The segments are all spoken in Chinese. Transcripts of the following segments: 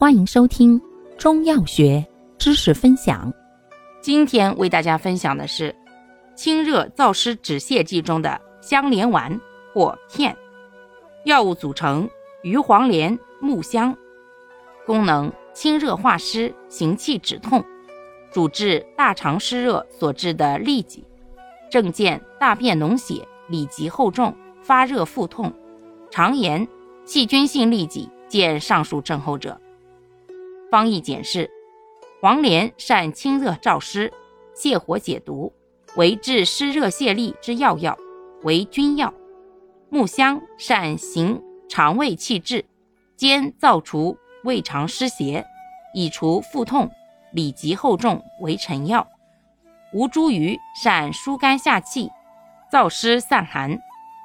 欢迎收听中药学知识分享。今天为大家分享的是清热燥湿止泻剂中的香莲丸或片。药物组成：鱼黄连、木香。功能：清热化湿、行气止痛，主治大肠湿热所致的痢疾。症见：大便脓血、里急后重、发热腹痛、肠炎、细菌性痢疾。见上述症候者。方义简释：黄连善清热燥湿、泻火解毒，为治湿热泻痢之要药，为君药。木香善行肠胃气滞，兼燥除胃肠湿邪，以除腹痛、里急后重，为臣药。吴茱萸善疏肝下气、燥湿散寒，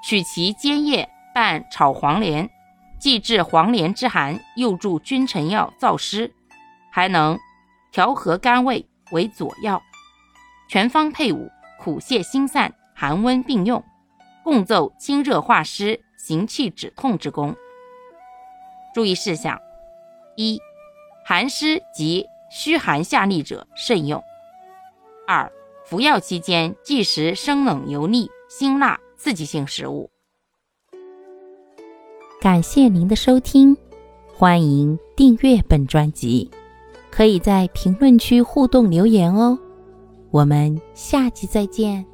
取其煎液拌炒黄连。既治黄连之寒，又助君臣药燥湿，还能调和肝胃，为佐药。全方配伍，苦泻心散，寒温并用，共奏清热化湿、行气止痛之功。注意事项：一、寒湿及虚寒下痢者慎用；二、服药期间忌食生冷、油腻、辛辣、刺激性食物。感谢您的收听，欢迎订阅本专辑，可以在评论区互动留言哦。我们下集再见。